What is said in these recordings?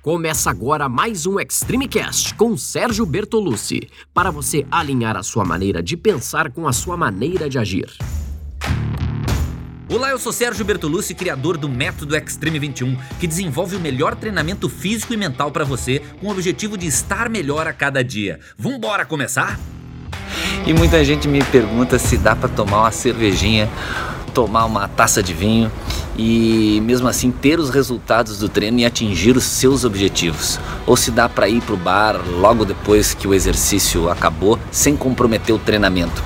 Começa agora mais um Extreme Cast com Sérgio Bertolucci, para você alinhar a sua maneira de pensar com a sua maneira de agir. Olá, eu sou Sérgio Bertolucci, criador do Método Extreme 21, que desenvolve o melhor treinamento físico e mental para você, com o objetivo de estar melhor a cada dia. Vambora começar? E muita gente me pergunta se dá para tomar uma cervejinha, tomar uma taça de vinho e mesmo assim ter os resultados do treino e atingir os seus objetivos. Ou se dá para ir para o bar logo depois que o exercício acabou, sem comprometer o treinamento.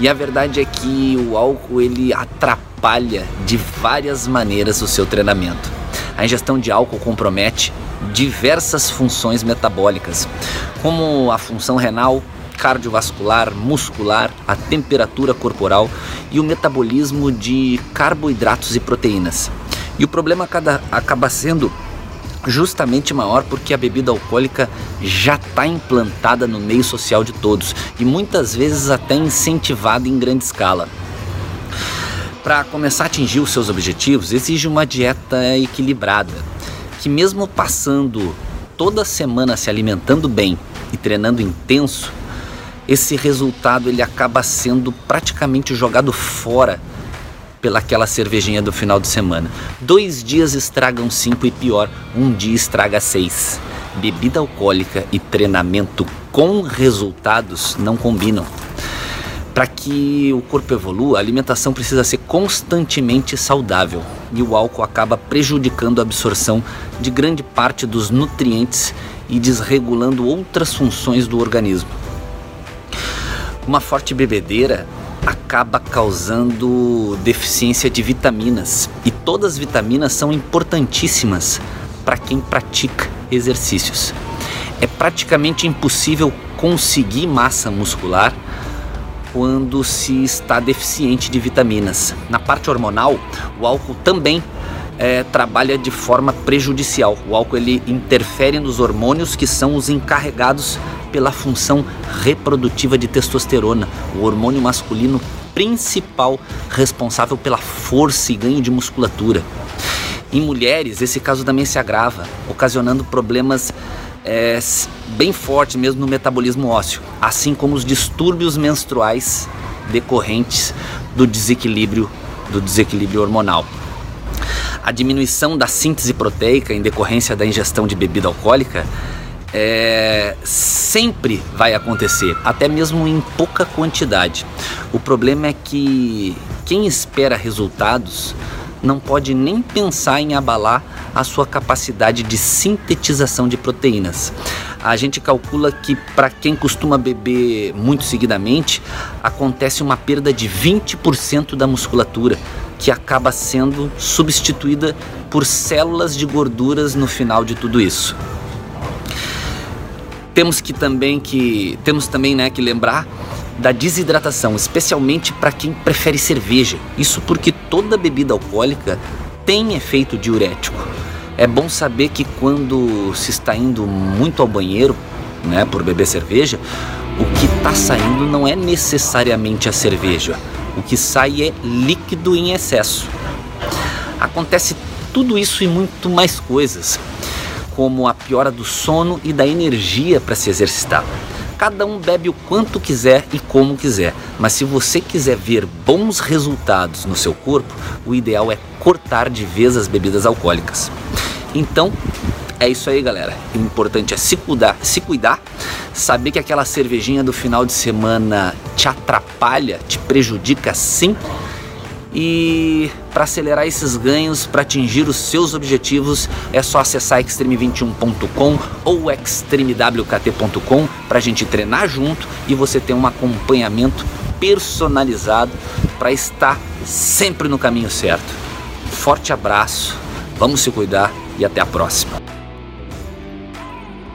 E a verdade é que o álcool ele atrapalha de várias maneiras o seu treinamento. A ingestão de álcool compromete diversas funções metabólicas, como a função renal, cardiovascular, muscular, a temperatura corporal e o metabolismo de carboidratos e proteínas. E o problema acaba sendo justamente maior porque a bebida alcoólica já está implantada no meio social de todos e muitas vezes até incentivada em grande escala. Para começar a atingir os seus objetivos, exige uma dieta equilibrada, que mesmo passando toda semana se alimentando bem e treinando intenso, esse resultado ele acaba sendo praticamente jogado fora pelaquela cervejinha do final de semana. Dois dias estragam cinco e pior, um dia estraga seis. Bebida alcoólica e treinamento com resultados não combinam. Para que o corpo evolua, a alimentação precisa ser constantemente saudável e o álcool acaba prejudicando a absorção de grande parte dos nutrientes e desregulando outras funções do organismo. Uma forte bebedeira acaba causando deficiência de vitaminas e todas as vitaminas são importantíssimas para quem pratica exercícios. É praticamente impossível conseguir massa muscular quando se está deficiente de vitaminas. Na parte hormonal, o álcool também é, trabalha de forma prejudicial. O álcool ele interfere nos hormônios que são os encarregados pela função reprodutiva de testosterona, o hormônio masculino principal responsável pela força e ganho de musculatura. Em mulheres, esse caso também se agrava, ocasionando problemas é, bem fortes mesmo no metabolismo ósseo, assim como os distúrbios menstruais decorrentes do desequilíbrio do desequilíbrio hormonal. A diminuição da síntese proteica em decorrência da ingestão de bebida alcoólica é, sempre vai acontecer, até mesmo em pouca quantidade. O problema é que quem espera resultados não pode nem pensar em abalar a sua capacidade de sintetização de proteínas. A gente calcula que para quem costuma beber muito seguidamente, acontece uma perda de 20% da musculatura, que acaba sendo substituída por células de gorduras no final de tudo isso. Temos que também que temos também, né, que lembrar da desidratação, especialmente para quem prefere cerveja. Isso porque toda bebida alcoólica tem efeito diurético. É bom saber que quando se está indo muito ao banheiro, né, por beber cerveja, o que está saindo não é necessariamente a cerveja. O que sai é líquido em excesso. Acontece tudo isso e muito mais coisas como a piora do sono e da energia para se exercitar. Cada um bebe o quanto quiser e como quiser, mas se você quiser ver bons resultados no seu corpo, o ideal é cortar de vez as bebidas alcoólicas. Então, é isso aí, galera. O importante é se cuidar, se cuidar, saber que aquela cervejinha do final de semana te atrapalha, te prejudica sim, e para acelerar esses ganhos, para atingir os seus objetivos, é só acessar extreme21.com ou extremewkt.com para a gente treinar junto e você ter um acompanhamento personalizado para estar sempre no caminho certo. Forte abraço, vamos se cuidar e até a próxima.